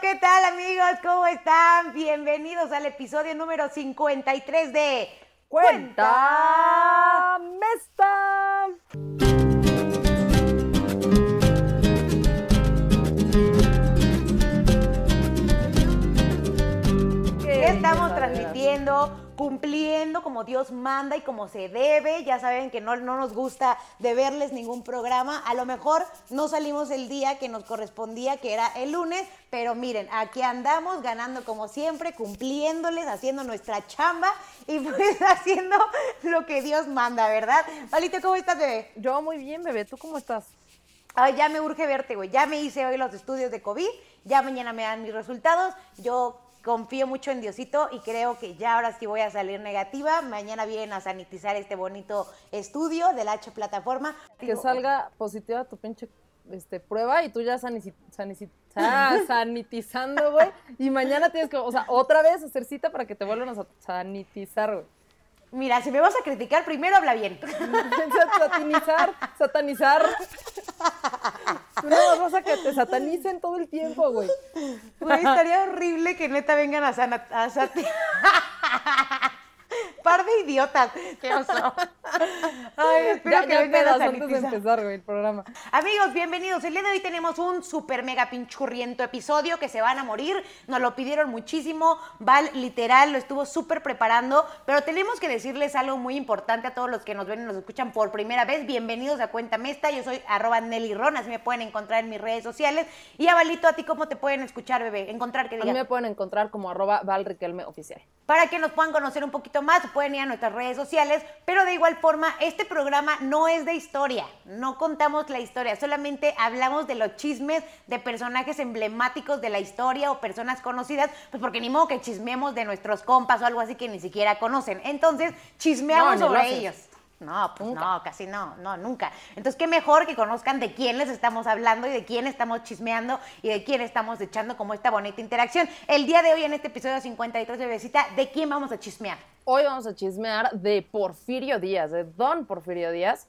¿qué tal amigos? ¿Cómo están? Bienvenidos al episodio número 53 de Cuenta Mesta. Cumpliendo como Dios manda y como se debe. Ya saben que no, no nos gusta de verles ningún programa. A lo mejor no salimos el día que nos correspondía, que era el lunes, pero miren, aquí andamos ganando como siempre, cumpliéndoles, haciendo nuestra chamba y pues haciendo lo que Dios manda, ¿verdad? Palito, ¿cómo estás, bebé? Yo muy bien, bebé. ¿Tú cómo estás? Ay, ya me urge verte, güey. Ya me hice hoy los estudios de COVID, ya mañana me dan mis resultados. Yo confío mucho en Diosito y creo que ya ahora sí voy a salir negativa. Mañana vienen a sanitizar este bonito estudio de la H plataforma. Que salga positiva tu pinche este, prueba y tú ya sanici- sanici- ah, sanitizando, güey. Y mañana tienes que, o sea, otra vez hacer cita para que te vuelvan a sa- sanitizar, güey. Mira, si me vas a criticar, primero habla bien. Satanizar, satanizar. Tú no vas a que te satanicen todo el tiempo, güey. Güey, estaría horrible que neta vengan a sana... A sati- Par de idiotas. Qué oso. Ay, espero Ya, que ya a pedas antes de empezar, güey, el programa. Amigos, bienvenidos. El día de hoy tenemos un super mega pinchurriento episodio que se van a morir. Nos lo pidieron muchísimo. Val, literal, lo estuvo súper preparando. Pero tenemos que decirles algo muy importante a todos los que nos ven y nos escuchan por primera vez. Bienvenidos a Cuenta Mesta. Yo soy arroba Nelly Ron, así me pueden encontrar en mis redes sociales. Y a Valito, ¿a ti cómo te pueden escuchar, bebé? Encontrar, que A mí diga. me pueden encontrar como arroba oficial. Para que nos puedan conocer un poquito más, pueden ir a nuestras redes sociales, pero de igual forma, este programa no es de historia, no contamos la historia, solamente hablamos de los chismes de personajes emblemáticos de la historia o personas conocidas, pues porque ni modo que chismemos de nuestros compas o algo así que ni siquiera conocen. Entonces, chismeamos No, sobre ellos. No, pues Nunca. no, casi no, no, nunca. Entonces, qué mejor que conozcan de quién les estamos hablando y de quién estamos chismeando y de quién estamos echando como esta bonita interacción. El día de hoy, en este episodio 53, bebecita, ¿de quién vamos a chismear? Hoy vamos a chismear de Porfirio Díaz, de Don Porfirio Díaz,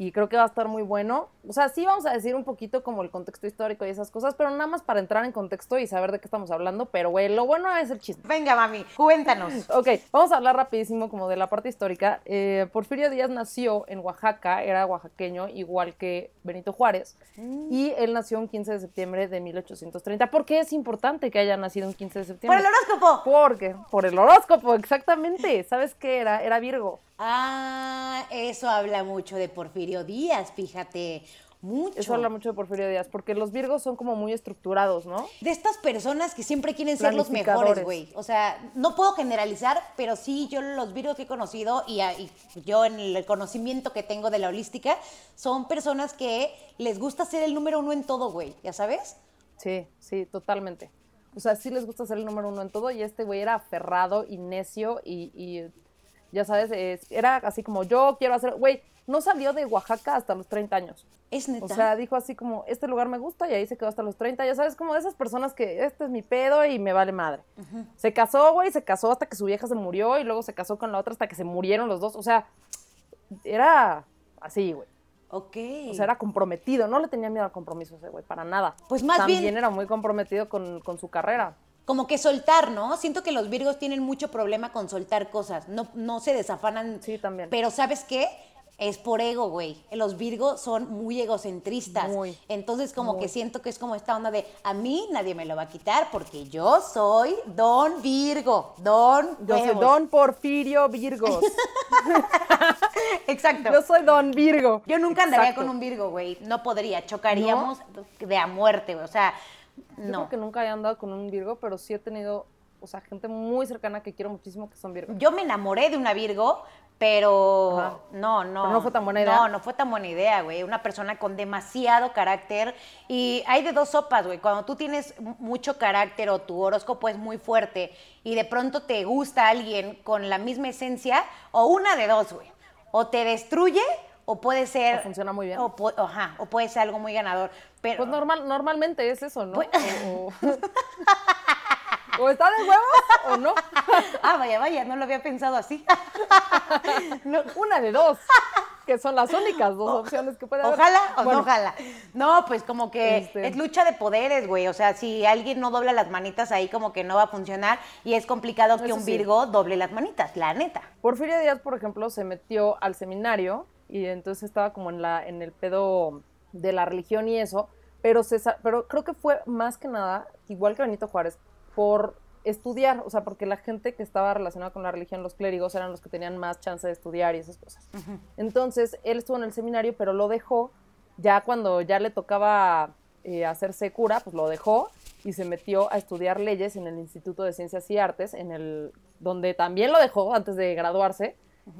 y creo que va a estar muy bueno. O sea, sí vamos a decir un poquito como el contexto histórico y esas cosas, pero nada más para entrar en contexto y saber de qué estamos hablando, pero güey, lo bueno es el chisme. Venga, mami, cuéntanos. Ok, vamos a hablar rapidísimo como de la parte histórica. Eh, Porfirio Díaz nació en Oaxaca, era oaxaqueño, igual que Benito Juárez, y él nació un 15 de septiembre de 1830. ¿Por qué es importante que haya nacido un 15 de Por septiembre? el horóscopo. Porque, por el horóscopo, exactamente. ¿Sabes qué era? Era Virgo. Ah, eso habla mucho de Porfirio Díaz, fíjate. Mucho. Eso habla mucho de Porfirio Díaz, porque los Virgos son como muy estructurados, ¿no? De estas personas que siempre quieren ser los mejores, güey. O sea, no puedo generalizar, pero sí, yo los virgos que he conocido y yo en el conocimiento que tengo de la holística, son personas que les gusta ser el número uno en todo, güey. ¿Ya sabes? Sí, sí, totalmente. O sea, sí les gusta ser el número uno en todo y este güey era aferrado y necio y, y, ya sabes, es- era así como yo quiero hacer, güey, no salió de Oaxaca hasta los 30 años. Es neta. O sea, dijo así como, este lugar me gusta y ahí se quedó hasta los 30, ya sabes, como de esas personas que este es mi pedo y me vale madre. Se casó, güey, se casó hasta que su vieja se murió y luego se casó con la otra hasta que se murieron los dos. O sea, era así, güey. ok. O sea, era comprometido, no le tenía miedo al compromiso ese güey, para nada. Pues más También bien- era muy comprometido con, con su carrera. Como que soltar, ¿no? Siento que los virgos tienen mucho problema con soltar cosas. No, no se desafanan. Sí, también. Pero ¿sabes qué? Es por ego, güey. Los virgos son muy egocentristas. Muy, Entonces, como muy. que siento que es como esta onda de a mí nadie me lo va a quitar porque yo soy Don Virgo. Don. Yo soy. Don Porfirio Virgos. Exacto. Yo soy Don Virgo. Yo nunca andaría Exacto. con un Virgo, güey. No podría. Chocaríamos de a muerte, güey. O sea, Yo no. creo que nunca he andado con un Virgo, pero sí he tenido, o sea, gente muy cercana que quiero muchísimo que son Virgo. Yo me enamoré de una Virgo, pero Ajá. no, no. Pero no fue tan buena idea. No, no fue tan buena idea, güey. Una persona con demasiado carácter. Y hay de dos sopas, güey. Cuando tú tienes mu- mucho carácter o tu horóscopo es muy fuerte y de pronto te gusta alguien con la misma esencia, o una de dos, güey. O te destruye o puede ser... O funciona muy bien. O, ajá, o puede ser algo muy ganador. Pero, Pues normal, normalmente es eso, ¿no? Pues- O, o- o está de huevos o no. Ah, vaya, vaya, no lo había pensado así. No, Una de dos. que son las únicas dos opciones que puede haber. Ojalá o Bueno, no ojalá. No, pues como que Este- es lucha de poderes, güey. O sea, si alguien no dobla las manitas ahí, como que no va a funcionar. Y es complicado que Eso un sí. Virgo doble las manitas, la neta. Porfirio Díaz, por ejemplo, se metió al seminario y entonces estaba como en la en el pedo de la religión y eso, pero sa- pero creo que fue más que nada igual que Benito Juárez por estudiar, o sea, porque la gente que estaba relacionada con la religión, los clérigos eran los que tenían más chance de estudiar y esas cosas. Entonces, él estuvo en el seminario, pero lo dejó ya cuando ya le tocaba eh, hacerse cura, pues lo dejó y se metió a estudiar leyes en el Instituto de Ciencias y Artes, en el, donde también lo dejó antes de graduarse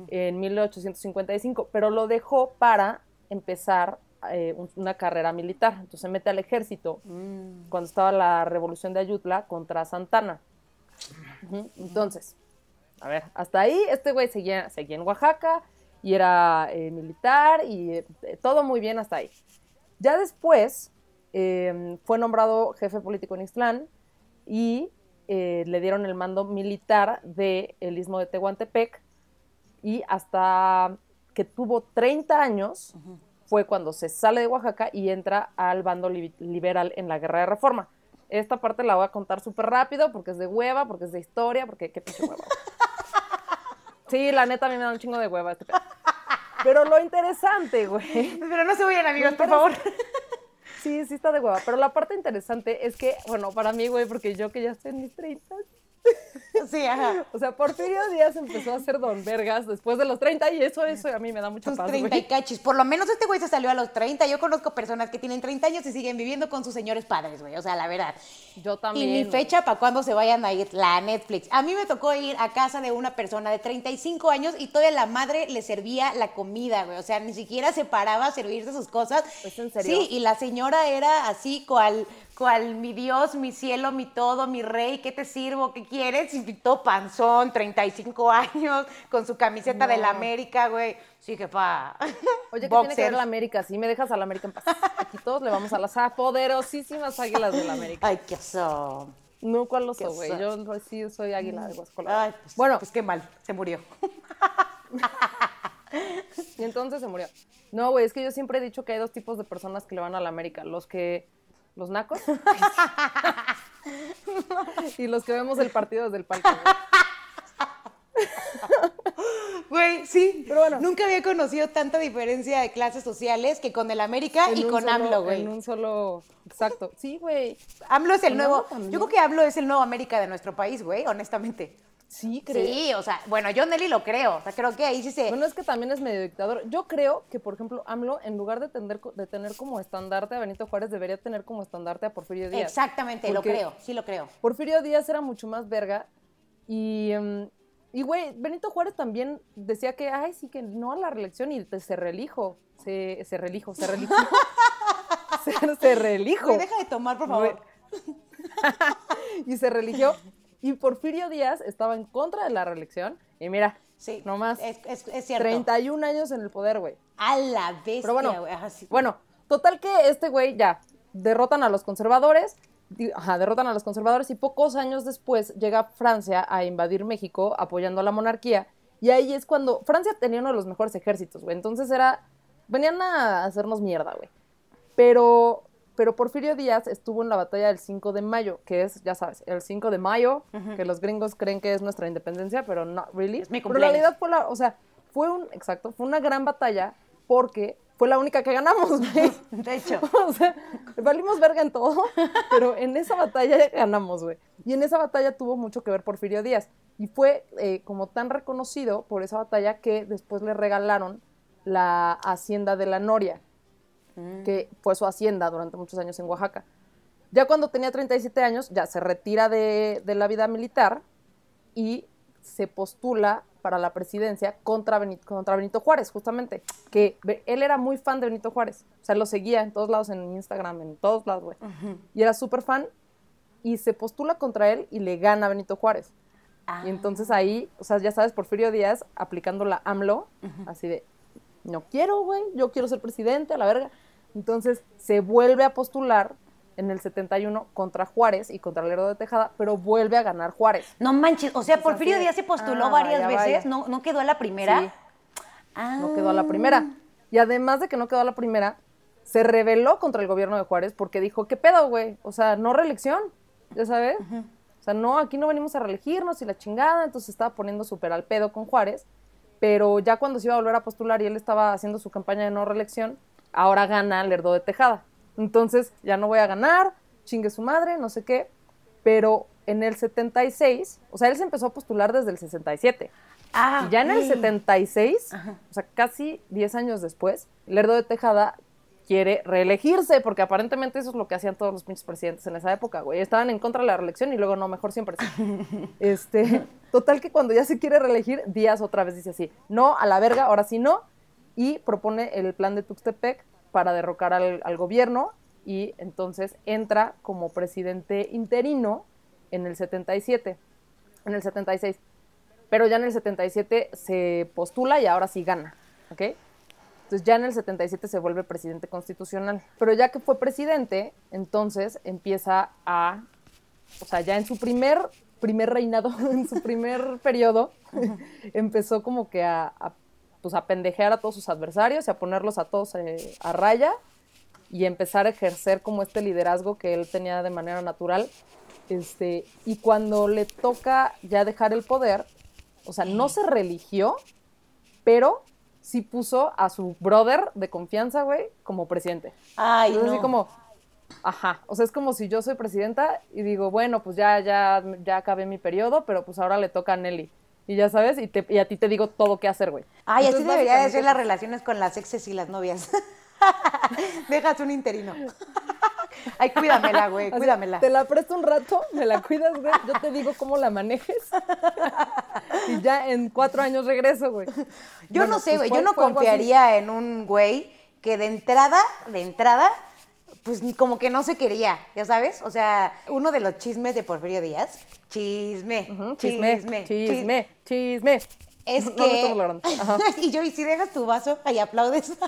en 1855, pero lo dejó para empezar eh, un- una carrera militar. Entonces se mete al ejército cuando estaba la revolución de Ayutla contra Santana. Ujú, Entonces, a ver, hasta ahí este güey seguía, seguía en Oaxaca y era eh, militar y eh, todo muy bien hasta ahí. Ya después eh, fue nombrado jefe político en Ixtlán y eh, le dieron el mando militar del istmo de Tehuantepec y hasta que tuvo 30 años fue cuando se sale de Oaxaca y entra al bando li- liberal en la guerra de reforma. Esta parte la voy a contar súper rápido porque es de hueva, porque es de historia, porque qué pinche hueva. Sí, la neta a mí me da un chingo de hueva este pedo. Pero lo interesante, güey. Pero no se vayan, amigos, por favor. Sí, sí está de hueva. Pero la parte interesante es que, bueno, para mí, güey, porque yo que ya estoy en mis 30, Sí, ajá. o sea, Porfirio Díaz empezó a ser don vergas después de los 30 y eso, eso a mí me da mucha Tus paz, 30 güey. y cachis. Por lo menos este güey se salió a los 30. Yo conozco personas que tienen 30 años y siguen viviendo con sus señores padres, güey. O sea, la verdad. Yo también. Y ni fecha para cuándo se vayan a ir la Netflix. A mí me tocó ir a casa de una persona de 35 años y todavía la madre le servía la comida, güey. O sea, ni siquiera se paraba a servirse sus cosas. ¿Es en serio? Sí, y la señora era así, cual, cual mi Dios, mi cielo, mi todo, mi rey, ¿qué te sirvo? ¿Qué quieres? Y todo panzón, 35 años, con su camiseta de la América, güey. Sí, jefa. Oye, ¿qué tiene que ver Boxers. la América? Sí, me dejas a la América en paz. Aquí todos le vamos a las poderosísimas águilas de la América. Ay, qué oso. No, ¿cuál Qué oso, güey? Yo no- sí soy águila de Guascolada. Ay, pues, bueno, pues qué mal, se murió. y entonces se murió. No, güey, es que yo siempre he dicho que hay dos tipos de personas que le van a la América. Los que... Los nacos. y los que vemos el partido desde el palco. güey. Sí. Pero bueno. Nunca había conocido tanta diferencia de clases sociales que con el América y En con solo- AMLO, güey. En un solo... Exacto. Sí, güey. AMLO es el nuevo. AMLO. Yo creo que AMLO es el nuevo América de nuestro país, güey, honestamente. Sí, creo. Sí, o sea, bueno, yo Nelly lo creo. O sea, creo que ahí sí se. Bueno, es que también es medio dictador. Yo creo que, por ejemplo, AMLO, en lugar de tener, de tener como estandarte a Benito Juárez, debería tener como estandarte a Porfirio Díaz. Exactamente, lo creo, sí lo creo. Porfirio Díaz era mucho más verga y, em, y güey, Benito Juárez también decía que, ay, sí, que no a la reelección y se reelijo, se, se reelijo, se reelijo. se, se reelijo. Güey, deja de tomar, por favor. y se religió. Y Porfirio Díaz estaba en contra de la reelección. Y mira, Sí. nomás Es, es, es cierto. 31 años en el poder, güey. A la bestia, Pero bueno, güey. Ajá, sí. bueno, total que este güey ya derrotan a los conservadores, ajá, derrotan a los conservadores y pocos años después llega Francia a invadir México apoyando a la monarquía y ahí es cuando Francia tenía uno de los mejores ejércitos, güey, entonces era venían a hacernos mierda, güey. Pero pero Porfirio Díaz estuvo en la batalla del 5 de mayo, que es, ya sabes, el 5 de mayo, que los gringos creen que es nuestra independencia, pero no really. Es mi pero en realidad fue la, o sea, fue un, exacto, fue una gran batalla porque fue la única que ganamos, güey. De hecho. o sea, valimos verga en todo, pero en esa batalla ganamos, güey. Y en esa batalla tuvo mucho que ver Porfirio Díaz. Y fue eh, como tan reconocido por esa batalla que después le regalaron la hacienda de la Noria, que fue su hacienda durante muchos años en Oaxaca. Ya cuando tenía 37 años, ya se retira de, de la vida militar y se postula para la presidencia contra Benito, contra Benito Juárez, justamente. Que él era muy fan de Benito Juárez. O sea, lo seguía en todos lados, en Instagram, en todos lados, güey. Y era súper fan. Y se postula contra él y le gana a Benito Juárez. Ah. Y entonces ahí, o sea, ya sabes, Porfirio Díaz aplicando la AMLO, así de, no quiero, güey, yo quiero ser presidente, a la verga. Entonces se vuelve a postular en el 71 contra Juárez y contra Lerdo de Tejada, pero vuelve a ganar Juárez. No manches, o sea, Porfirio Díaz se postuló ah, varias vaya, veces, vaya. ¿No, ¿no quedó a la primera? Sí. Ah. No quedó a la primera. Y además de que no quedó a la primera, se rebeló contra el gobierno de Juárez porque dijo, ¿qué pedo, güey? O sea, no reelección, ya sabes. O sea, no, aquí no venimos a reelegirnos y la chingada, entonces estaba poniendo súper al pedo con Juárez, pero ya cuando se iba a volver a postular y él estaba haciendo su campaña de no reelección, ahora gana Lerdo de Tejada. Entonces, ya no voy a ganar, chingue su madre, no sé qué, pero en el 76, o sea, él se empezó a postular desde el 67. Ah, Y ya en el ok. 76, o sea, casi 10 años después, Lerdo de Tejada quiere reelegirse, porque aparentemente eso es lo que hacían todos los pinches presidentes en esa época, güey. Estaban en contra de la reelección y luego no, mejor siempre. Este, total que cuando ya se quiere reelegir, Díaz otra vez dice así, no, a la verga, ahora sí no, y propone el plan de Tuxtepec para derrocar al, al gobierno y entonces entra como presidente interino en el 77, en el 76 pero ya en el 77 se postula y ahora sí gana, ¿ok? Entonces ya en el 77 se vuelve presidente constitucional. Pero ya que fue presidente, entonces empieza a, o sea, ya en su primer, primer reinado, en su primer periodo, empezó como que a, a, pues a pendejear a todos sus adversarios y a ponerlos a todos eh, a raya y empezar a ejercer como este liderazgo que él tenía de manera natural. Este, y cuando le toca ya dejar el poder, o sea, no se religió, pero sí puso a su brother de confianza, güey, como presidente. Ay, Entonces, no. así como, ajá, o sea, es como si yo soy presidenta y digo, bueno, pues ya, ya, ya acabé mi periodo, pero pues ahora le toca a Nelly. Y ya sabes, y, te- y a ti te digo todo qué hacer, güey. Ay, así debería de ser las relaciones con las exes y las novias. Dejas un interino. Ay, cuídamela, güey, así, cuídamela. Te la presto un rato, me la cuidas, güey, yo te digo cómo la manejes. y ya en cuatro años regreso, güey. Yo Bueno, no sé, pues güey, yo no confiaría en un güey que de entrada, de entrada, pues ni como que no se quería, ¿ya sabes? O sea, uno de los chismes de Porfirio Díaz, chisme, chisme, Chisme, chis- chisme, chisme. Es No, que... no y yo, y si dejas tu vaso, ahí aplaudes.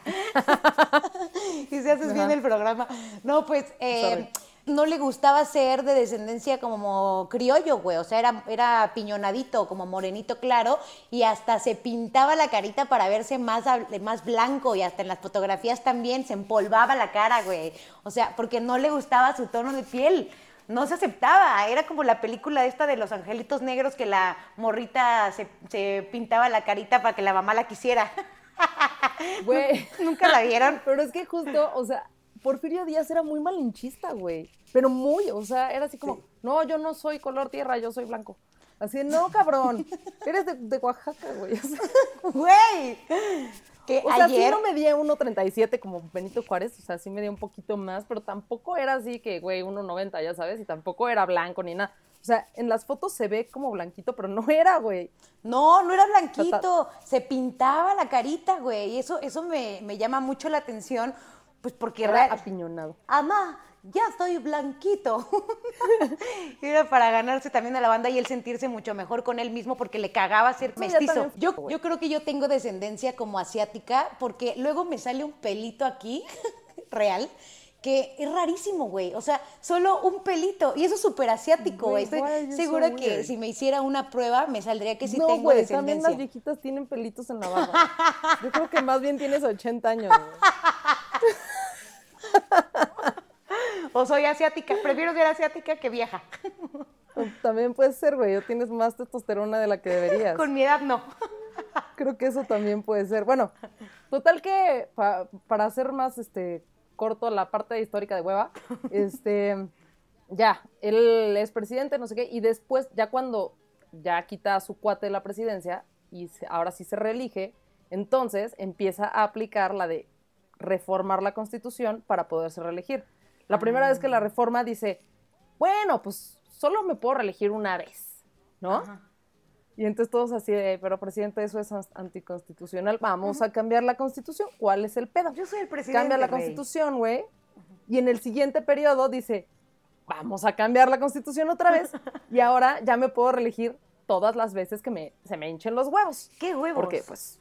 y si haces bien el programa. No, pues, eh. No le gustaba ser de descendencia como criollo, güey. O sea, era, era piñonadito, como morenito claro, y hasta se pintaba la carita para verse más, más blanco, y hasta en las fotografías también se empolvaba la cara, güey. O sea, porque no le gustaba su tono de piel no se aceptaba. Era como la película esta de los angelitos negros que la morrita se, se pintaba la carita para que la mamá la quisiera. Güey. ¿Nunca la vieron? Pero es que justo, o sea, Porfirio Díaz era muy malinchista, güey. Pero muy, o sea, era así como, no, yo no soy color tierra, yo soy blanco. Así, de, no, cabrón, eres de, de Oaxaca, güey. O sea, Güey. Que o sea, sí ayer... no medía 1.37 como Benito Juárez, o sea, sí medía un poquito más, pero tampoco era así que, güey, 1.90, ya sabes, y tampoco era blanco ni nada. O sea, en las fotos se ve como blanquito, pero no era, güey. No, no era blanquito, se pintaba la carita, güey. Y eso, eso me, me llama mucho la atención, pues porque... Era real- apiñonado. Amá, ya estoy blanquito. Era para ganarse también a la banda y él sentirse mucho mejor con él mismo porque le cagaba ser mestizo. Yo, yo creo que yo tengo descendencia como asiática porque luego me sale un pelito aquí, real, que es rarísimo, güey. O sea, solo un pelito. Y eso es súper asiático, Güey. Estoy segura que weird? si me hiciera una prueba me saldría que sí no, tengo güey, también las viejitas tienen pelitos en la barba. Yo creo que más bien tienes 80 años, güey. O soy asiática. Prefiero ser asiática que vieja. También puede ser, güey. O tienes más testosterona de la que deberías. Con mi edad no. Creo que eso también puede ser. Bueno, total que pa- para hacer más este corto la parte histórica de hueva, este ya, él es presidente, no sé qué, y después, ya cuando ya quita a su cuate de la presidencia y ahora sí se reelige, entonces empieza a aplicar la de reformar la constitución para poderse reelegir. La primera vez que la reforma dice, bueno, pues solo me puedo reelegir una vez, ¿no? Ajá. Y entonces todos así de, pero presidente, eso es anticonstitucional. Vamos a cambiar la constitución. ¿Cuál es el pedo? Yo soy el presidente. Cambia la rey. constitución, güey. Y en el siguiente periodo dice, vamos a cambiar la constitución otra vez. Y ahora ya me puedo reelegir todas las veces que me, se me hinchen los huevos. ¿Qué huevos? Porque, pues,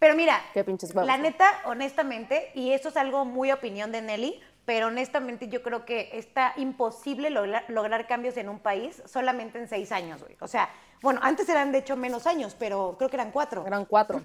Pero mira, qué pinches huevos. la ¿no? neta, honestamente, y esto es algo muy opinión de Nelly, pero honestamente yo creo que está imposible logra- lograr cambios en un país solamente en seis años, güey. O sea, bueno, antes eran de hecho menos años, pero creo que eran cuatro. Eran cuatro.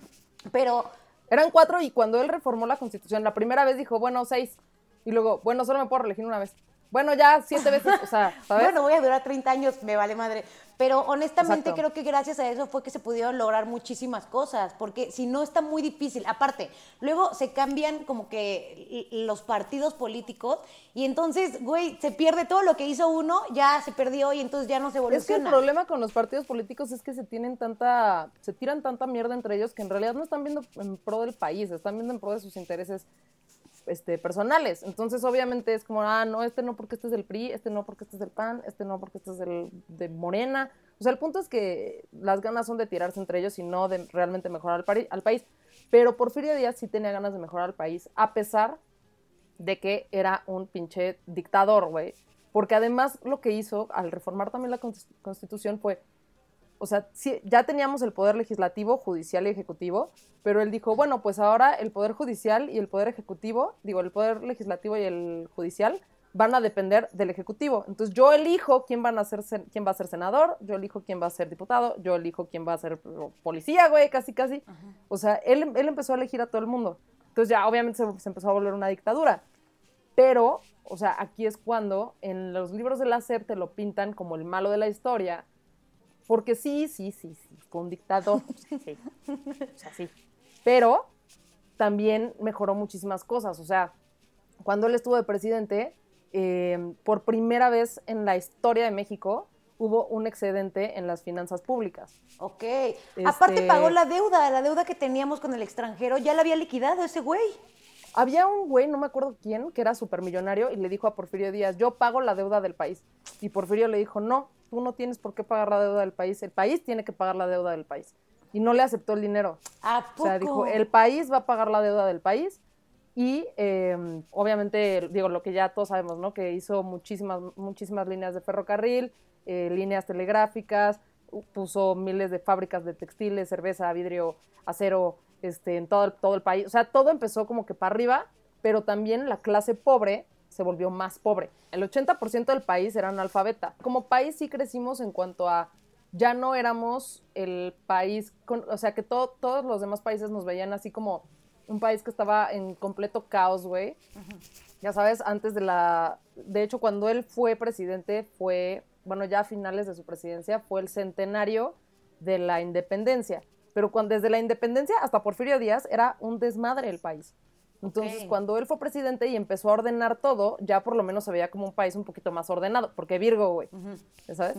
Pero Eran cuatro y cuando él reformó la constitución, la primera vez dijo, bueno, seis. Y luego, bueno, solo me puedo reelegir una vez. Bueno, ya siete veces, o sea, ¿sabes? Bueno, voy a durar 30 años, me vale madre. Pero honestamente Exacto. creo que gracias a eso fue que se pudieron lograr muchísimas cosas, porque si no está muy difícil. Aparte, luego se cambian como que los partidos políticos y entonces, güey, se pierde todo lo que hizo uno, ya se perdió y entonces ya no se Es que el evoluciona. problema con los partidos políticos es que se tienen tanta, se tiran tanta mierda entre ellos que en realidad no están viendo en pro del país, están viendo en pro de sus intereses este, personales. Entonces, obviamente es como, ah, no, este no porque este es del PRI, este no porque este es del PAN, este no porque este es del, de Morena. O sea, el punto es que las ganas son de tirarse entre ellos y no de realmente mejorar al, al país. Pero Porfirio Díaz sí tenía ganas de mejorar al país, a pesar de que era un pinche dictador, güey. Porque además lo que hizo al reformar también la cons- constitución fue, o sea, sí, ya teníamos el poder legislativo, judicial y ejecutivo, pero él dijo, bueno, pues ahora el poder judicial y el poder ejecutivo, digo, el poder legislativo y el judicial van a depender del ejecutivo. Entonces yo elijo quién van a ser quién va a ser senador, yo elijo quién va a ser diputado, yo elijo quién va a ser policía, güey, casi casi. O sea, él, él empezó a elegir a todo el mundo. Entonces ya obviamente se, se empezó a volver una dictadura. Pero, o sea, aquí es cuando en los libros de la SEP te lo pintan como el malo de la historia. Porque sí, sí, sí, sí, fue un dictador. Sea, sí. O sea, sí. Pero también mejoró muchísimas cosas. O sea, cuando él estuvo de presidente, eh, por primera vez en la historia de México hubo un excedente en las finanzas públicas. Ok. Aparte Este- pagó la deuda, la deuda que teníamos con el extranjero, ya la había liquidado ese güey. Había un güey, no me acuerdo quién, que era supermillonario y le dijo a Porfirio Díaz, yo pago la deuda del país. Y Porfirio le dijo, no, tú no tienes por qué pagar la deuda del país, el país tiene que pagar la deuda del país. Y no le aceptó el dinero. ¿A O sea, poco? dijo, el país va a pagar la deuda del país. Y eh, obviamente, digo, lo que ya todos sabemos, ¿no? Que hizo muchísimas, muchísimas líneas de ferrocarril, eh, líneas telegráficas, puso miles de fábricas de textiles, cerveza, vidrio, acero, este, en todo el, todo el país. O sea, todo empezó como que para arriba, pero también la clase pobre se volvió más pobre. El 80% del país era analfabeta. Como país sí crecimos en cuanto a ya no éramos el país, con- o sea, que todo- todos los demás países nos veían así como un país que estaba en completo caos, güey. Ya sabes, antes de la... De hecho, cuando él fue presidente, fue, bueno, ya a finales de su presidencia, fue el centenario de la independencia. Pero cuando, desde la independencia hasta Porfirio Díaz era un desmadre el país. Entonces, cuando él fue presidente y empezó a ordenar todo, ya por lo menos se veía como un país un poquito más ordenado, porque Virgo, güey, ¿ya ¿sabes?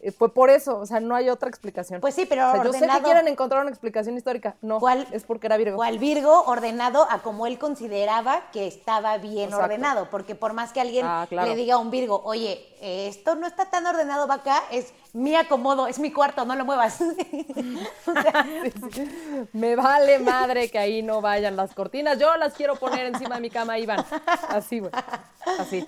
Eh, Fue por eso, o sea, no hay otra explicación. Pues sí, pero O sea, yo sé que quieren encontrar una explicación histórica. No, ¿Cuál? es porque era Virgo. Cual Virgo ordenado a como él consideraba que estaba bien Exacto. ordenado, porque por más que alguien Ah, claro. le diga a un Virgo, oye, esto no está tan ordenado va acá, es mi acomodo, es mi cuarto, no lo muevas. Me vale madre que ahí no vayan las cortinas. Yo las quiero poner encima de mi cama, Iván. Así, güey. Así.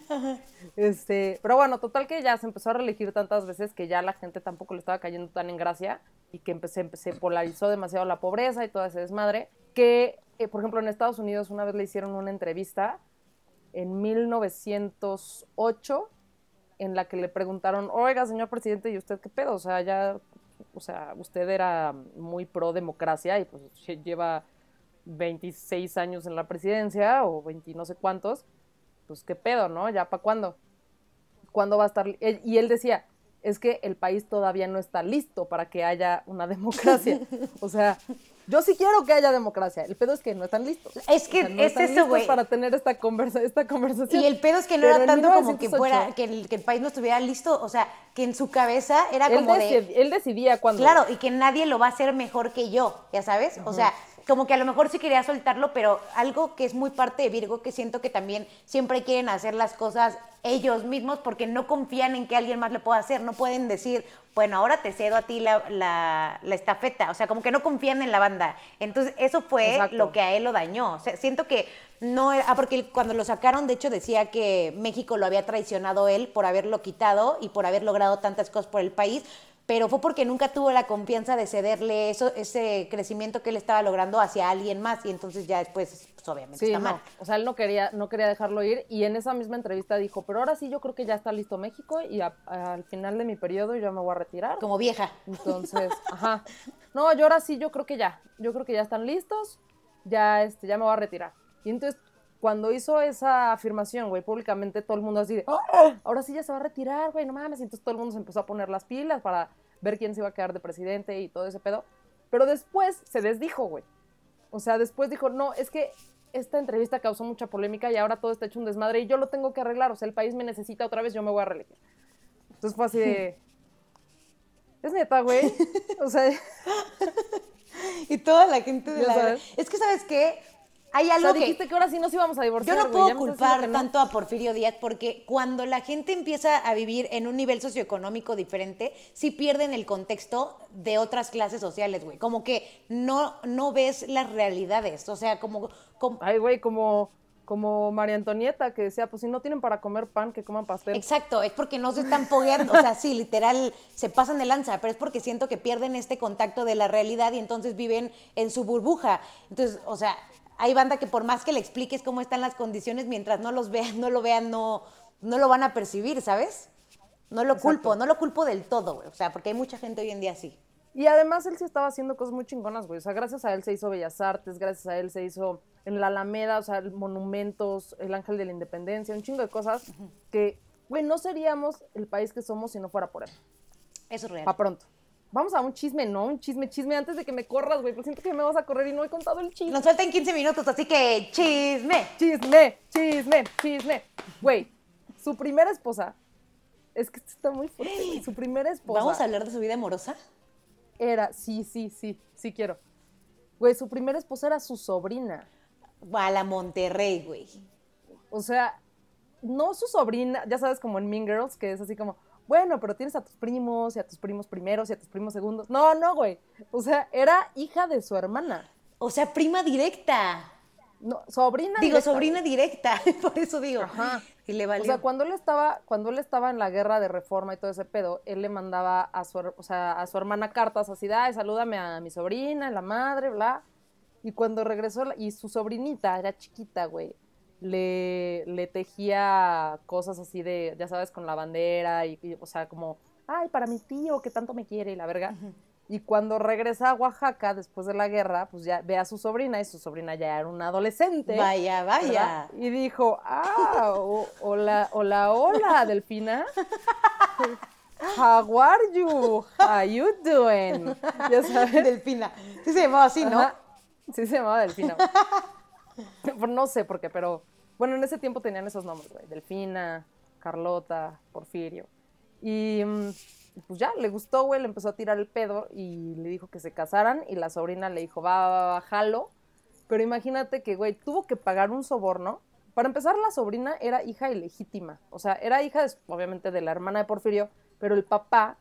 Este, pero bueno, total que ya se empezó a reelegir tantas veces que ya la gente tampoco le estaba cayendo tan en gracia y que empecé, se polarizó demasiado la pobreza y todo ese desmadre. Que, eh, por ejemplo, en Estados Unidos una vez le hicieron una entrevista en 1908 en la que le preguntaron, oiga, señor presidente, ¿y usted qué pedo? O sea, ya, o sea, usted era muy pro democracia y pues lle- lleva 26 años en la presidencia o 20 no sé cuántos, pues qué pedo, ¿no? ¿Ya para cuándo? ¿Cuándo va a estar? li-?" Él- Y él decía, es que el país todavía no está listo para que haya una democracia. O sea, yo sí quiero que haya democracia. El pedo es que no están listos. Es que O sea, no es están eso, güey. para tener esta, conversa esta conversación. y el pedo es que no Pero era tanto como que 1908, fuera, que el, que el país no estuviera listo, o sea, que en su cabeza era él, como decid- de... él decidía cuándo. Claro, y que nadie lo va a hacer mejor que yo, ya sabes. O sea, como que a lo mejor sí quería soltarlo, pero algo que es muy parte de Virgo, que siento que también siempre quieren hacer las cosas ellos mismos porque no confían en que alguien más lo pueda hacer. No pueden decir, bueno, ahora te cedo a ti la, la- la estafeta. O sea, como que no confían en la banda. Entonces, eso fue Exacto. lo que a él lo dañó. O sea, siento que no era. Ah, porque cuando lo sacaron, de hecho, decía que México lo había traicionado él por haberlo quitado y por haber logrado tantas cosas por el país pero fue porque nunca tuvo la confianza de cederle eso, ese crecimiento que él estaba logrando hacia alguien más y entonces ya después, pues, obviamente Sí, está no. mal. O sea, él no quería, no quería dejarlo ir y en esa misma entrevista dijo, pero ahora sí yo creo que ya está listo México y a- al final de mi periodo yo me voy a retirar. Como vieja. Entonces, ajá. No, yo ahora sí yo creo que ya. Yo creo que ya están listos. ya, este, ya me voy a retirar. Y entonces, cuando hizo esa afirmación, güey, públicamente, todo el mundo así de, "Oh, ahora sí ya se va a retirar, güey, no mames. Y entonces todo el mundo se empezó a poner las pilas para ver quién se iba a quedar de presidente y todo ese pedo. Pero después se desdijo, güey. O sea, después dijo, no, es que esta entrevista causó mucha polémica y ahora todo está hecho un desmadre y yo lo tengo que arreglar. O sea, el país me necesita otra vez, yo me voy a reelegir. Entonces fue así de... Es neta, güey. O sea, Y toda la gente de la... sabes. Es que, ¿sabes qué? Hay o algo sea, que... dijiste que ahora sí nos íbamos a Yo divorciar. no güey, puedo culpar no. tanto a Porfirio Díaz porque cuando la gente empieza a vivir en un nivel socioeconómico diferente, sí pierden el contexto de otras clases sociales, güey. Como que no, no ves las realidades. O sea, como, como- Ay, güey, como, como María Antonieta, que decía, pues si no tienen para comer pan, que coman pastel. Exacto, es porque no se están pogueando, o sea, sí, literal, se pasan de lanza, pero es porque siento que pierden este contacto de la realidad y entonces viven en su burbuja. Entonces, o sea, hay banda que por más que le expliques cómo están las condiciones, mientras no los vean, no lo vean, no, no lo van a percibir, ¿sabes? No lo culpo, no lo culpo del todo, güey, o sea, porque hay mucha gente hoy en día así. Y además él sí estaba haciendo cosas muy chingonas, güey. O sea, gracias a él se hizo Bellas Artes, gracias a él se hizo en la Alameda, o sea, monumentos, el Ángel de la Independencia, un chingo de cosas que, güey, no seríamos el país que somos si no fuera por él. Eso es real. Pa' pronto. Vamos a un chisme, ¿no? Un chisme, chisme antes de que me corras, güey. Porque siento que me vas a correr y no he contado el chisme. Nos faltan 15 minutos, así que chisme. Chisme, chisme, chisme. Güey, su primera esposa. Es que esto está muy fuerte, güey. Su primera esposa. ¿Vamos a hablar de su vida amorosa? Era, sí, sí, sí, sí quiero. Güey, su primera esposa era su sobrina. A la Monterrey, güey. O sea, no su sobrina, ya sabes, como en Mean Girls, que es así como, bueno, pero tienes a tus primos y a tus primos primeros y a tus primos segundos. No, no, güey. O sea, era hija de su hermana. O sea, prima directa. No, sobrina. Digo, directa, sobrina directa, por eso digo. Ajá. Y le valió. O sea, cuando él estaba, cuando él estaba en la guerra de reforma y todo ese pedo, él le mandaba a su, o sea, a su hermana cartas así ay, salúdame a mi sobrina, la madre, bla. Y cuando regresó, y su sobrinita era chiquita, güey, le, le tejía cosas así de, ya sabes, con la bandera, y, y, o sea, como, ay, para mi tío que tanto me quiere, y la verga. Y cuando regresa a Oaxaca, después de la guerra, pues ya ve a su sobrina, y su sobrina ya era una adolescente. Vaya, vaya. ¿verdad? Y dijo, ah, o- hola, hola, hola, Delfina. How are you? How you doing? Ya sabes. Delfina. Sí se llamaba así, ¿no? Ajá. Sí se llamaba Delfina. No sé por qué, pero bueno, en ese tiempo tenían esos nombres, güey. Delfina, Carlota, Porfirio. Y mm, pues ya, le gustó, güey, le empezó a tirar el pedo y le dijo que se casaran y la sobrina le dijo, va, va, va, jalo. Pero imagínate que, güey, tuvo que pagar un soborno. Para empezar, la sobrina era hija ilegítima. O sea, era hija, de- obviamente, de la hermana de Porfirio, pero el papá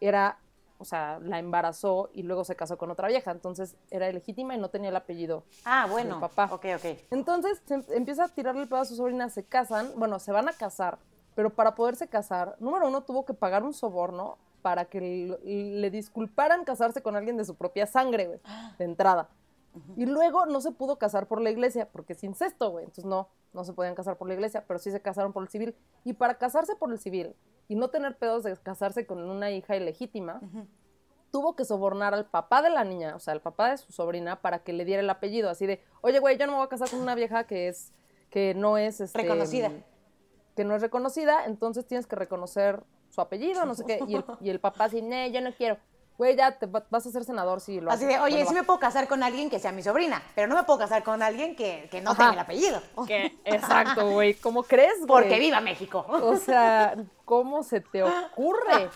era, o sea, la embarazó y luego se casó con otra vieja. Entonces era ilegítima y no tenía el apellido. Ah, bueno. Del papá. Ok, ok. Entonces se em- empieza a tirarle el pedo a su sobrina, se casan, bueno, se van a casar, pero para poderse casar, número uno, tuvo que pagar un soborno para que le, le disculparan casarse con alguien de su propia sangre, güey, de entrada. Y luego no se pudo casar por la iglesia, porque es incesto, güey. Entonces no, no se podían casar por la iglesia, pero sí se casaron por el civil. Y para casarse por el civil y no tener pedos de casarse con una hija ilegítima, tuvo que sobornar al papá de la niña, o sea, al papá de su sobrina, para que le diera el apellido. Así de, oye, güey, yo no me voy a casar con una vieja que es, que no es, este, Reconocida. Que no es reconocida, entonces tienes que reconocer su apellido, no sé qué. Y el, y el papá así, no, yo no quiero. Güey, ya te va- vas a ser senador si lo Así haces. de, oye, Bueno, sí va. me puedo casar con alguien que sea mi sobrina, pero no me puedo casar con alguien que, que no Ajá. tenga el apellido. ¿Qué? Exacto, güey. ¿Cómo crees, güey? Porque viva México. O sea, ¿cómo se te ocurre?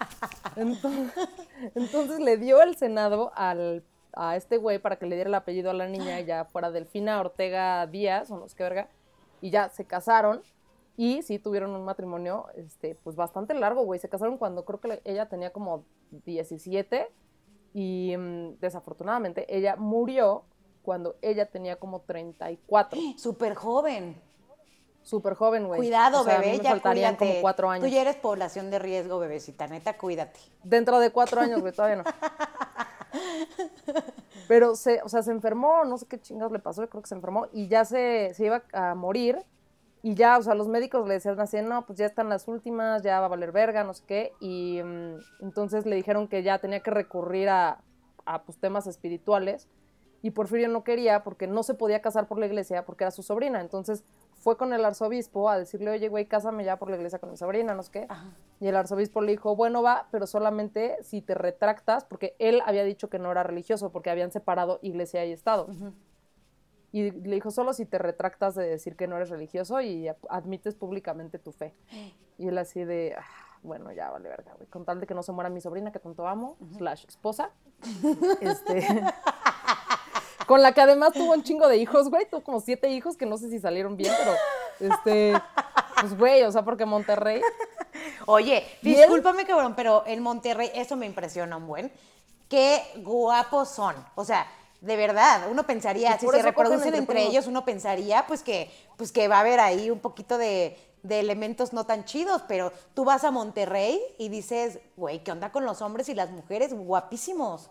Entonces, entonces le dio el Senado al, a este güey para que le diera el apellido a la niña, ya fuera Delfina Ortega Díaz, o no sé qué verga, y ya se casaron. Y sí tuvieron un matrimonio, este, pues bastante largo, güey. Se casaron cuando creo que ella tenía como 17 y mm, desafortunadamente ella murió cuando ella tenía como 34. Súper joven. Súper joven, güey. Cuidado, O sea, a mí bebé, me ya faltarían cuídate. como cuatro años. Tú ya eres población de riesgo, bebecita, neta, cuídate. Dentro de cuatro años, güey, todavía no. Pero se, o sea, se enfermó, no sé qué chingados le pasó, creo que se enfermó y ya se, se iba a morir. Y ya, o sea, los médicos le decían así, no, pues ya están las últimas, ya va a valer verga, no sé qué. Y mm, entonces le dijeron que ya tenía que recurrir a, a pues, temas espirituales. Y Porfirio no quería porque no se podía casar por la iglesia porque era su sobrina. Entonces fue con el arzobispo a decirle, oye, güey, cásame ya por la iglesia con mi sobrina, no sé qué. Y el arzobispo le dijo, bueno, va, pero solamente si te retractas, porque él había dicho que no era religioso, porque habían separado iglesia y Estado. Y le dijo, solo si te retractas de decir que no eres religioso y admites públicamente tu fe. Y él así de, ah, bueno, ya vale verga, güey. Con tal de que no se muera mi sobrina, que tanto amo, slash esposa. este, con la que además tuvo un chingo de hijos, güey. Tuvo como siete hijos que no sé si salieron bien, pero, este, pues, güey, o sea, porque Monterrey. Oye, discúlpame, cabrón, pero en Monterrey eso me impresiona un buen. Qué guapos son. O sea, de verdad, uno pensaría, si se reproducen entre, ellos, uno pensaría pues que, pues que va a haber ahí un poquito de, de elementos no tan chidos, pero tú vas a Monterrey y dices, güey, ¿qué onda con los hombres y las mujeres? Guapísimos.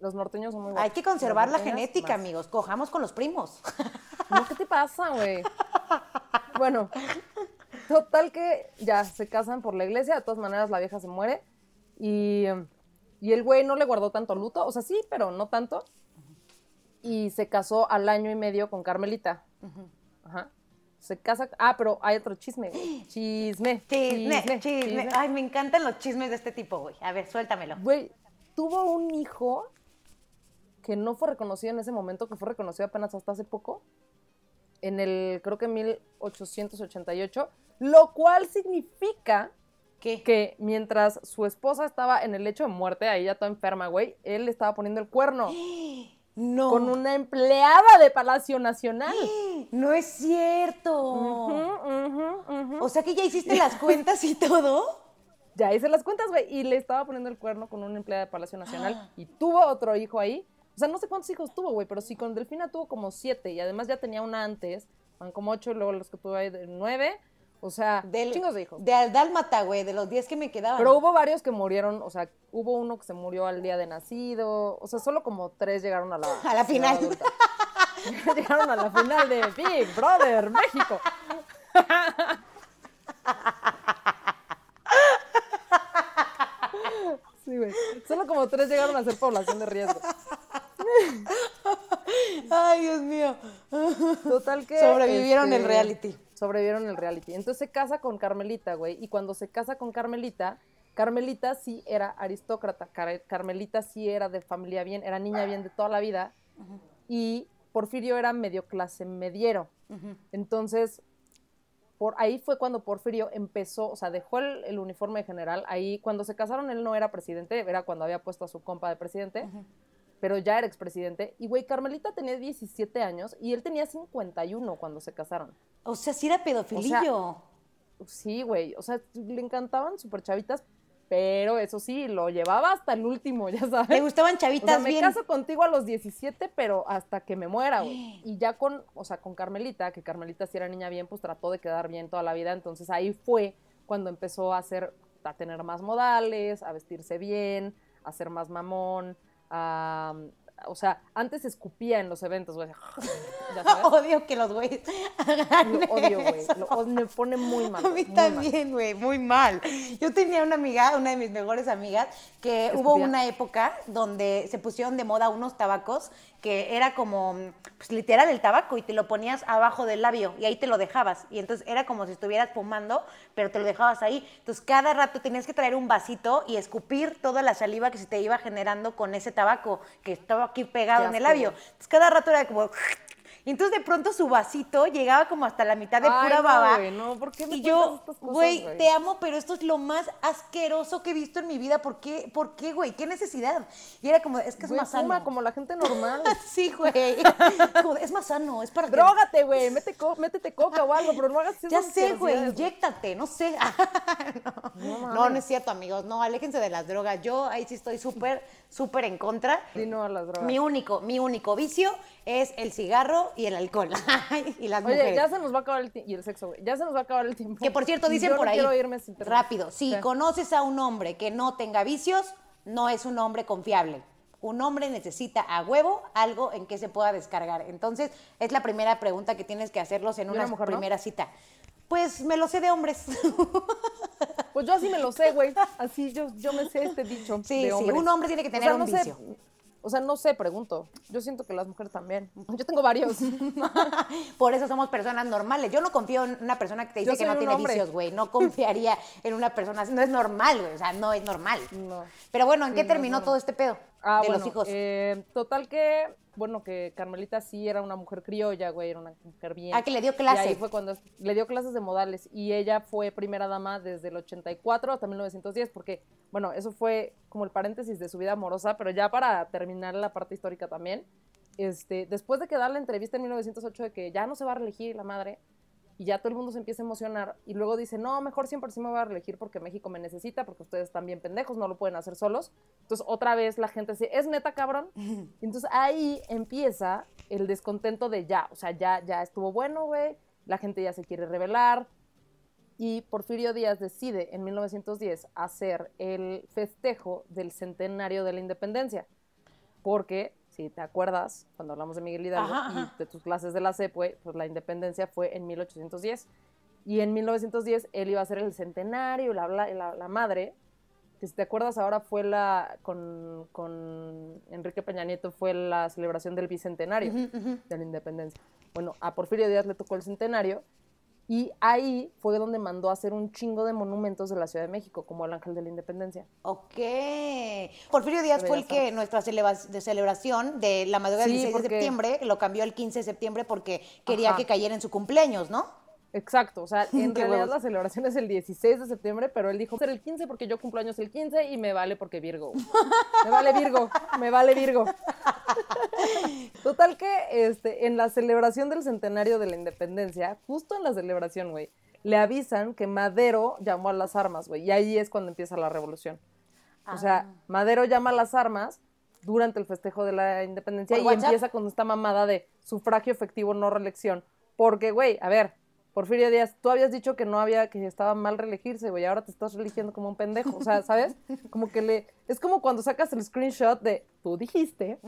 Los norteños son muy guapos. Hay que conservar la genética, amigos. Cojamos con los primos. ¿qué te pasa, güey? Bueno, total que ya se casan por la iglesia. De todas maneras, la vieja se muere. Y, y el güey no le guardó tanto luto. O sea, sí, pero no tanto. Y se casó al año y medio con Carmelita. Ajá. Se casa. Ah, pero hay otro chisme. Chisme. Chisme, chisme. Ay, me encantan los chismes de este tipo, güey. A ver, suéltamelo. Güey, tuvo un hijo que no fue reconocido en ese momento, que fue reconocido apenas hasta hace poco, en el, creo que 1888, lo cual significa que mientras su esposa estaba en el lecho de muerte, ahí ya toda enferma, güey, él le estaba poniendo el cuerno. No. Con una empleada de Palacio Nacional. No es cierto. O sea que ya hiciste las cuentas y todo. Ya hice las cuentas, güey. Y le estaba poniendo el cuerno con una empleada de Palacio Nacional. Y tuvo otro hijo ahí. O sea, no sé cuántos hijos tuvo, güey, pero sí con Delfina tuvo como siete y además ya tenía una antes, van como ocho y luego los que tuve ahí de nueve. O sea, Del, chingos de hijos. De Dálmata, güey, de los diez que me quedaban. Pero hubo varios que murieron, o sea, hubo uno que se murió al día de nacido, o sea, solo como tres llegaron a la... A la final. llegaron a la final de Big Brother México. Sí, güey. Solo como tres llegaron a ser población de riesgo. Ay, Dios mío. Total que. Sobrevivieron el este, reality. Sobrevivieron el reality. Entonces se casa con Carmelita, güey. Y cuando se casa con Carmelita, Carmelita sí era aristócrata. Carmelita sí era de familia bien, era niña bien de toda la vida. Y Porfirio era medio clase mediero. Entonces, por ahí fue cuando Porfirio empezó, o sea, dejó el, uniforme general. Ahí, cuando se casaron, él no era presidente, era cuando había puesto a su compa de presidente, pero ya era expresidente. Y, güey, Carmelita tenía 17 años y él tenía 51 cuando se casaron. O sea, sí era pedofilillo. sí, güey, o sea, le encantaban súper chavitas, pero eso sí, lo llevaba hasta el último, ya sabes. Le gustaban chavitas o sea, me caso contigo a los 17, pero hasta que me muera, güey. Y ya con, o sea, con Carmelita, que Carmelita si era niña bien, pues trató de quedar bien toda la vida. Entonces ahí fue cuando empezó a hacer, a tener más modales, a vestirse bien, a ser más mamón, a, o sea, antes escupía en los eventos, güey. odio que los güeyes Lo odio, güey. Me pone muy mal. A mí también, güey, muy mal. Yo tenía una amiga, una de mis mejores amigas, que hubo una época donde se pusieron de moda unos tabacos que era como, pues literal el tabaco y te lo ponías abajo del labio y ahí te lo dejabas. Y entonces era como si estuvieras fumando, pero te lo dejabas ahí. Entonces cada rato tenías que traer un vasito y escupir toda la saliva que se te iba generando con ese tabaco que estaba aquí pegado en el labio. Entonces cada rato era como y entonces de pronto su vasito llegaba como hasta la mitad de pura baba. no, ¿por qué me y yo, güey, te amo, pero esto es lo más asqueroso que he visto en mi vida. ¿Por qué, ¿Por qué, güey? ¿Qué necesidad? Y era como, es que es más sano. como la gente normal. sí, güey. es más sano, es para Drógate, güey, métete coca o algo, pero no hagas eso. Ya sé, güey, inyéctate, no sé. no. No, no, es cierto, amigos. No, aléjense de las drogas. Yo ahí sí estoy súper, súper en contra. Sí, no a las drogas. Mi único, mi único vicio es el cigarro y el alcohol. y las Oye, ya se nos va a acabar el tiempo. Y el sexo, güey. Ya se nos va a acabar el tiempo. Que por cierto, dicen por ahí. rápido. Si conoces a un hombre que no tenga vicios, no es un hombre confiable. Un hombre necesita a huevo algo en que se pueda descargar. Entonces, es la primera pregunta que tienes que hacerlos en una, primera cita. Pues me lo sé de hombres. Pues yo así me lo sé, güey. Así yo, yo me sé este dicho. Sí, sí, un hombre tiene que tener un vicio. O sea, no sé, pregunto. Yo siento que las mujeres también. Yo tengo varios. Por eso somos personas normales. Yo no confío en una persona que te dice Yo que no tiene hombre. vicios, güey. No confiaría en una persona así. No es normal, güey. O sea, no es normal. No. Pero bueno, ¿en qué no terminó todo este pedo Ah, de bueno, los hijos? eh, total que, bueno, que Carmelita sí era una mujer criolla, güey, era una mujer bien. Ah, que le dio Y clase. ahí fue cuando le dio clases de modales y ella fue primera dama desde el 84 hasta 1910, porque, bueno, eso fue como el paréntesis de su vida amorosa, pero ya para terminar la parte histórica también, este, después de que da la entrevista en 1908 de que ya no se va a reelegir la madre, y ya todo el mundo se empieza a emocionar y luego dice, no, mejor siempre sí me voy a reelegir porque México me necesita, porque ustedes están bien pendejos, no lo pueden hacer solos. Entonces otra vez la gente dice, es neta cabrón. Y entonces ahí empieza el descontento de ya, o sea, ya, ya estuvo bueno, güey, la gente ya se quiere rebelar. Y Porfirio Díaz decide en 1910 hacer el festejo del centenario de la independencia. Porque, si te acuerdas, cuando hablamos de Miguel Hidalgo Ajá, ajá. y de tus clases de la CEP, güey, pues la independencia fue en 1810. Y en 1910 él iba a hacer el centenario, la, la, la madre, que si te acuerdas ahora fue la, con, con Enrique Peña Nieto fue la celebración del bicentenario de la independencia. Bueno, a Porfirio Díaz le tocó el centenario y ahí fue donde mandó a hacer un chingo de monumentos de la Ciudad de México, como el Ángel de la Independencia. Ok. Porfirio Díaz Pero fue el que nuestra de celebración de la madrugada del Sí, 16 de septiembre lo cambió al 15 de septiembre porque quería Ajá. que cayera en su cumpleaños, ¿no? Exacto, o sea, en realidad huevos. la celebración es el 16 de septiembre, pero él dijo, ser el 15 porque yo cumplo años el 15 y me vale porque Virgo. Me vale Virgo, me vale Virgo. Total que este, en la celebración del centenario de la independencia, justo en la celebración, güey, le avisan que Madero llamó a las armas, güey, y ahí es cuando empieza la revolución. O sea, Ah. Madero llama a las armas durante el festejo de la independencia ¿Por y WhatsApp? empieza con esta mamada de sufragio efectivo, no reelección. Porque, güey, a ver, Porfirio Díaz, tú habías dicho que no había, que estaba mal reelegirse, güey, ahora te estás religiendo como un pendejo. O sea, ¿sabes? Como que le. Es como cuando sacas el screenshot de tú dijiste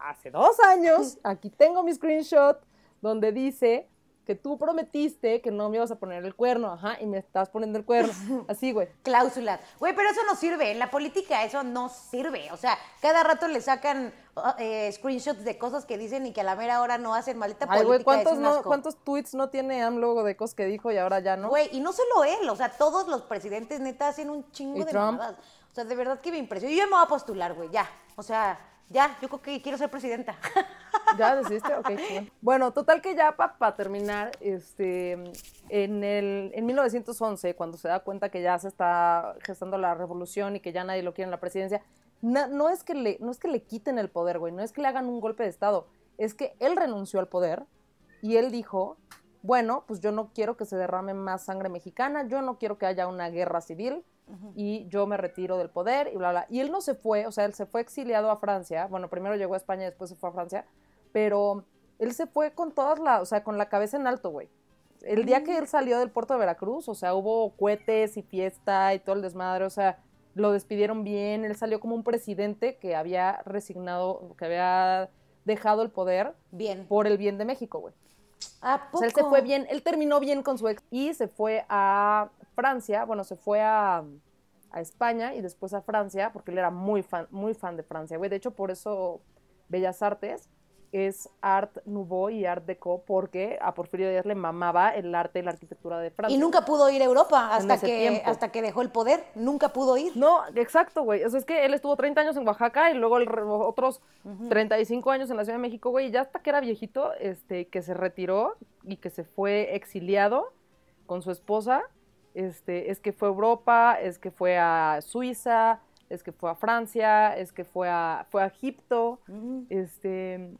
hace dos años, aquí tengo mi screenshot, donde dice que tú prometiste que no me ibas a poner el cuerno, ajá, y me estás poniendo el cuerno. Así, güey. Cláusulas. Güey, pero eso no sirve. En la política eso no sirve. O sea, cada rato le sacan uh, eh, screenshots de cosas que dicen y que a la mera hora no hacen maldita Ay, política. güey, ¿cuántos, no. ¿cuántos tweets no tiene AMLO de cosas que dijo y ahora ya no? Güey, y no solo él, o sea, todos los presidentes neta hacen un chingo ¿Y de Trump? mamadas. O sea, de verdad que me impresiona. Yo ya me voy a postular, güey, ya. O sea, ya, yo creo que quiero ser presidenta. ¿Ya decidiste? Ok, chingón. Bueno, total que ya para terminar, este, en, el, en 1911, cuando se da cuenta que ya se está gestando la revolución y que ya nadie lo quiere en la presidencia, na- no, es que le, no es que le quiten el poder, güey, no es que le hagan un golpe de Estado, es que él renunció al poder y él dijo, bueno, pues yo no quiero que se derrame más sangre mexicana, yo no quiero que haya una guerra civil y yo me retiro del poder y bla, bla. Y él no se fue, o sea, él se fue exiliado a Francia, bueno, primero llegó a España después se fue a Francia, pero él se fue con todas las, o sea, con la cabeza en alto, güey. El día que él salió del puerto de Veracruz, o sea, hubo cohetes y fiesta y todo el desmadre, o sea, lo despidieron bien, él salió como un presidente que había resignado, que había dejado el poder Bien. por el bien de México, güey. ¿A O poco? sea, él se fue bien, él terminó bien con su ex y se fue a Francia, bueno, se fue a, a España y después a Francia, porque él era muy fan, muy fan de Francia, güey. De hecho, por eso Bellas Artes es Art Nouveau y Art Deco, porque a Porfirio Díaz le mamaba el arte y la arquitectura de Francia. Y nunca pudo ir a Europa hasta que, tiempo. hasta que dejó el poder. Nunca pudo ir. No, exacto, güey. O sea, es que él estuvo 30 años en Oaxaca y luego el re- otros 35 años en la Ciudad de México, güey. Y ya hasta que era viejito, este, que se retiró y que se fue exiliado con su esposa. Este, es que fue a Europa, es que fue a Suiza, es que fue a Francia, es que fue a, fue a Egipto. Este,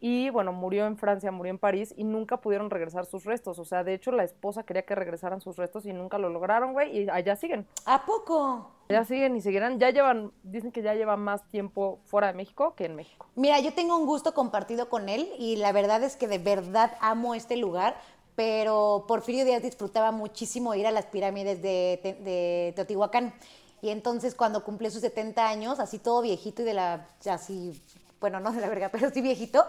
y bueno, murió en Francia, murió en París y nunca pudieron regresar sus restos. O sea, de hecho, la esposa quería que regresaran sus restos y nunca lo lograron, güey. Y allá siguen. ¿A poco? Ya siguen y seguirán. Ya llevan, dicen que ya llevan más tiempo fuera de México que en México. Mira, yo tengo un gusto compartido con él y la verdad es que de verdad amo este lugar, pero Porfirio Díaz disfrutaba muchísimo ir a las pirámides de, de Teotihuacán. Y entonces cuando cumplió sus 70 años, así todo viejito y de la, así, bueno, no de la verga, pero sí viejito,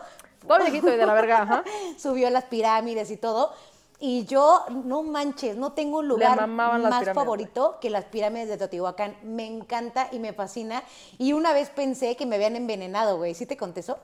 viejito y de la verga, ajá. subió a las pirámides y todo. Y yo, no manches, no tengo un lugar más favorito que las pirámides de Teotihuacán. Me encanta y me fascina. Y una vez pensé que me habían envenenado, güey. ¿Sí te conté eso?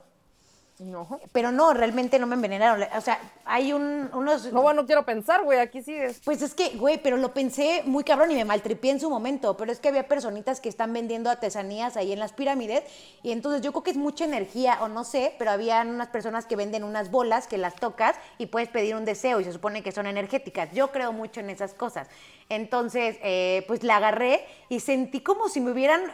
No. Pero no, realmente no me envenenaron. O sea, hay un, unos... No, bueno, quiero pensar, güey, aquí sigues. Pues es que, güey, pero lo pensé muy cabrón y me maltripié en su momento, pero es que había personitas que están vendiendo artesanías ahí en las pirámides y entonces yo creo que es mucha energía o no sé, pero habían unas personas que venden unas bolas que las tocas y puedes pedir un deseo y se supone que son energéticas. Yo creo mucho en esas cosas. Entonces, eh, pues la agarré y sentí como si me hubieran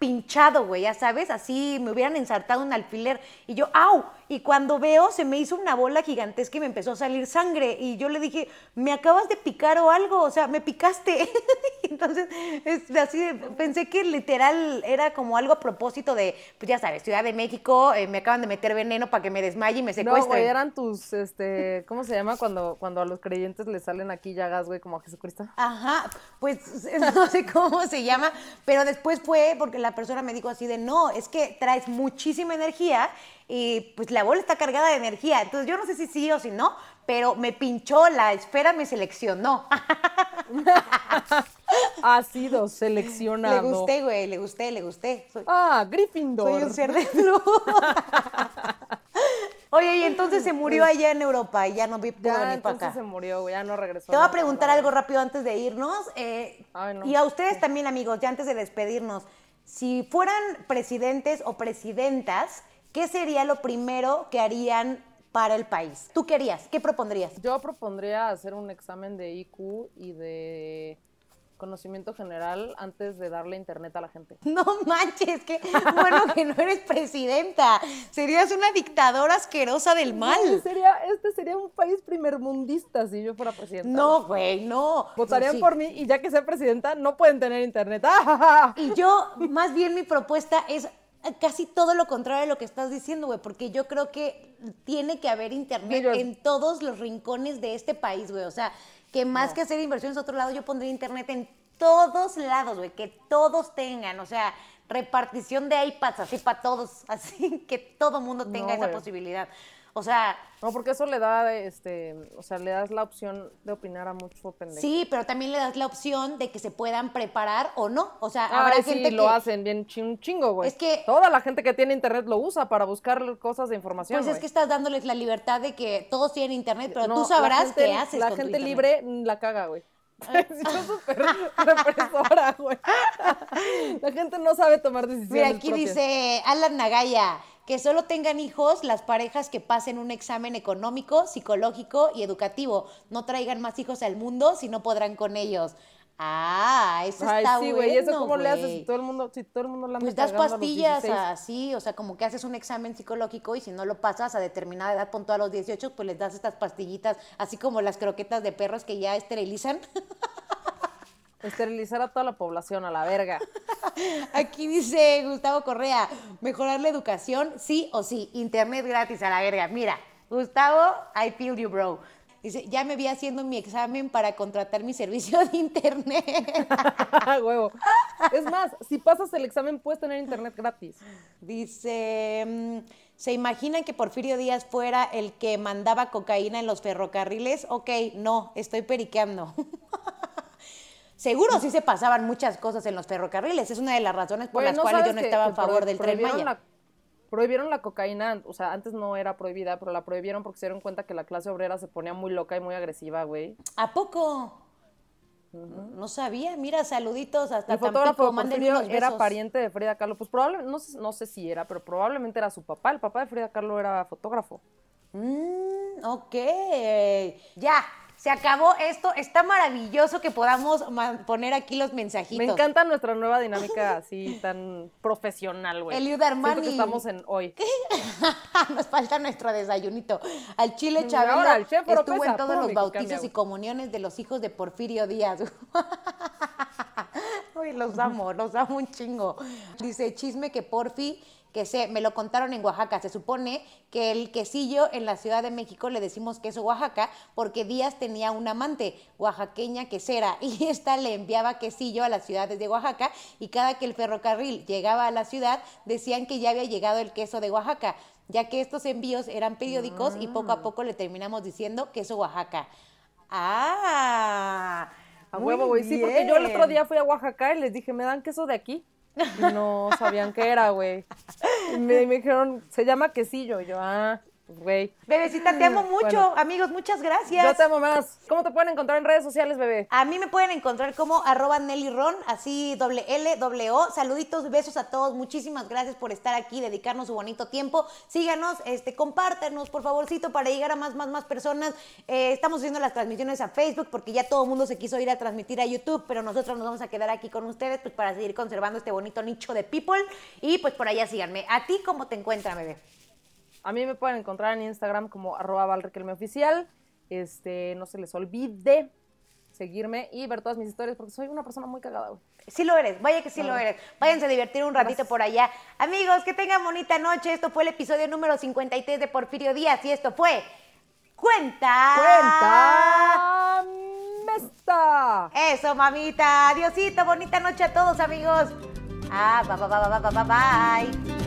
pinchado, güey, ya sabes, así me hubieran ensartado un alfiler y yo, ¡au! Y cuando veo, se me hizo una bola gigantesca y me empezó a salir sangre y yo le dije, me acabas de picar o algo, o sea, me picaste. Entonces, es así, pensé que literal era como algo a propósito de, pues ya sabes, Ciudad de México, eh, me acaban de meter veneno para que me desmaye y me No, secuestren. güey, eran tus, este, ¿cómo se llama cuando, cuando a los creyentes les salen aquí llagas, güey, como a Jesucristo? Ajá, pues no sé cómo se llama, pero después fue porque la persona me dijo así de, no, es que traes muchísima energía y pues la bola está cargada de energía. Entonces yo no sé si sí o si no, pero me pinchó, la esfera me seleccionó. Ha sido le seleccionado. gusté, güey, le gusté, le gusté. Soy, Ah, Gryffindor. soy un ser de luz. Oye, y entonces se murió allá en Europa y ya no vi, pudo venir para entonces acá. se murió, güey, ya no regresó. Te voy a preguntar algo rápido antes de irnos. eh, Ay, no. Y a ustedes también, amigos, ya antes de despedirnos. Si fueran presidentes o presidentas, ¿qué sería lo primero que harían para el país? ¿Tú qué harías? ¿Qué propondrías? Yo propondría hacer un examen de IQ y de conocimiento general antes de darle internet a la gente. No manches, qué bueno que no eres presidenta. Serías una dictadora asquerosa del mal. sería, este sería un país primermundista si yo fuera presidenta. No, güey, no. Votarían Sí. por mí y ya que sea presidenta no pueden tener internet. ¡Ah! Y yo, más bien mi propuesta es casi todo lo contrario de lo que estás diciendo, güey, porque yo creo que tiene que haber internet en todos los rincones de este país, güey. O sea, que más que hacer inversiones a otro lado, yo pondría internet en todos lados, güey, que todos tengan, o sea, repartición de iPads así para todos, así que todo mundo tenga No, esa posibilidad. O sea, No, porque eso le da, este, o sea, le das la opción de opinar a mucho pendejo. sí, pero también le das la opción de que se puedan preparar o no. O sea, Ay, habrá sí, gente lo que hacen bien chingo, güey. Es que- Toda la gente que tiene internet lo usa para buscar cosas de información, Pues es que estás dándoles la libertad de que todos tienen internet, pero No, tú sabrás gente- qué haces La con gente libre la caga, güey. Yo súper represora, güey. La gente no sabe tomar decisiones Mira, aquí propias. dice Alan Nagaya que solo tengan hijos las parejas que pasen un examen económico, psicológico y educativo. No traigan más hijos al mundo si no podrán con ellos. Ah, eso Ay, está sí, bueno, güey. ¿Y eso cómo le haces si todo el mundo, si todo el mundo anda Pues das pastillas 16? así, o sea, como que haces un examen psicológico y si no lo pasas a determinada edad, pon a los 18, pues les das estas pastillitas, así como las croquetas de perros que ya esterilizan. Esterilizar a toda la población, a la verga. Aquí dice Gustavo Correa, mejorar la educación, sí o sí, internet gratis a la verga. Mira, Gustavo, I feel you, bro. Dice, ya me vi haciendo mi examen para contratar mi servicio de internet. Huevo. Es más, si pasas el examen puedes tener internet gratis. Dice, mm, ¿se imaginan que Porfirio Díaz fuera el que mandaba cocaína en los ferrocarriles? Ok, no, estoy periqueando. Seguro sí se pasaban muchas cosas en los ferrocarriles. Es una de las razones por las ¿no cuales yo no estaba a favor del tren Maya. la- prohibieron la cocaína, o sea, antes no era prohibida, pero la prohibieron porque se dieron cuenta que la clase obrera se ponía muy loca y muy agresiva, güey. ¿A poco? No sabía. Mira, saluditos hasta El fotógrafo Porfirio era pariente de Frida Kahlo. Pues probablemente, no sé, no sé si era, pero probablemente era su papá. El papá de Frida Kahlo era fotógrafo. Mm, ok. Ya, se acabó esto. Está maravilloso que podamos poner aquí los mensajitos. Me encanta nuestra nueva dinámica así tan profesional, güey. Eliud Armani. que estamos en hoy. Nos falta nuestro desayunito. Al Chile Y Chabelo ahora el chef estuvo en todos los bautizos y comuniones de los hijos de Porfirio Díaz. Uy, los amo, los amo un chingo. Dice chisme que Porfi, que sé, me lo contaron en Oaxaca. Se supone que el quesillo en la Ciudad de México le decimos queso Oaxaca porque Díaz tenía una amante oaxaqueña quesera y esta le enviaba quesillo a las ciudades de Oaxaca y cada que el ferrocarril llegaba a la ciudad decían que ya había llegado el queso de Oaxaca, ya que estos envíos eran periódicos y poco a poco le terminamos diciendo queso Oaxaca. Ah. A huevo, güey. Sí, porque yo el otro día fui a Oaxaca y les dije, ¿me dan queso de aquí? Y no sabían qué era, güey. Y me, me dijeron, se llama quesillo. Y yo, ah, güey. Bebecita, te amo mucho. Bueno. Amigos, muchas gracias. Yo te amo más. ¿Cómo te pueden encontrar en redes sociales, bebé? A mí me pueden encontrar como arroba Nelly Ron, así doble L, doble O. Saluditos, besos a todos. Muchísimas gracias por estar aquí, dedicarnos su bonito tiempo. Síganos, este, compártenos, por favorcito, para llegar a más, más, más personas. Eh, estamos haciendo las transmisiones a Facebook porque ya todo el mundo se quiso ir a transmitir a YouTube, pero nosotros nos vamos a quedar aquí con ustedes pues para seguir conservando este bonito nicho de people. Y pues por allá síganme. ¿A ti cómo te encuentras, bebé? A mí me pueden encontrar en Instagram como arroba valrequelmeoficial. Este, no se les olvide seguirme y ver todas mis historias porque soy una persona muy cagada, güey. Sí lo eres, vaya que sí lo eres. Váyanse a divertir un ratito Gracias. por allá. Amigos, que tengan bonita noche. Esto fue el episodio número 53 de Porfirio Díaz y esto fue Cuenta. ¡Cuenta! ¡Mesta! Eso, mamita. Adiosito, bonita noche a todos, amigos. Ah, bye, bye, bye, bye, bye, bye.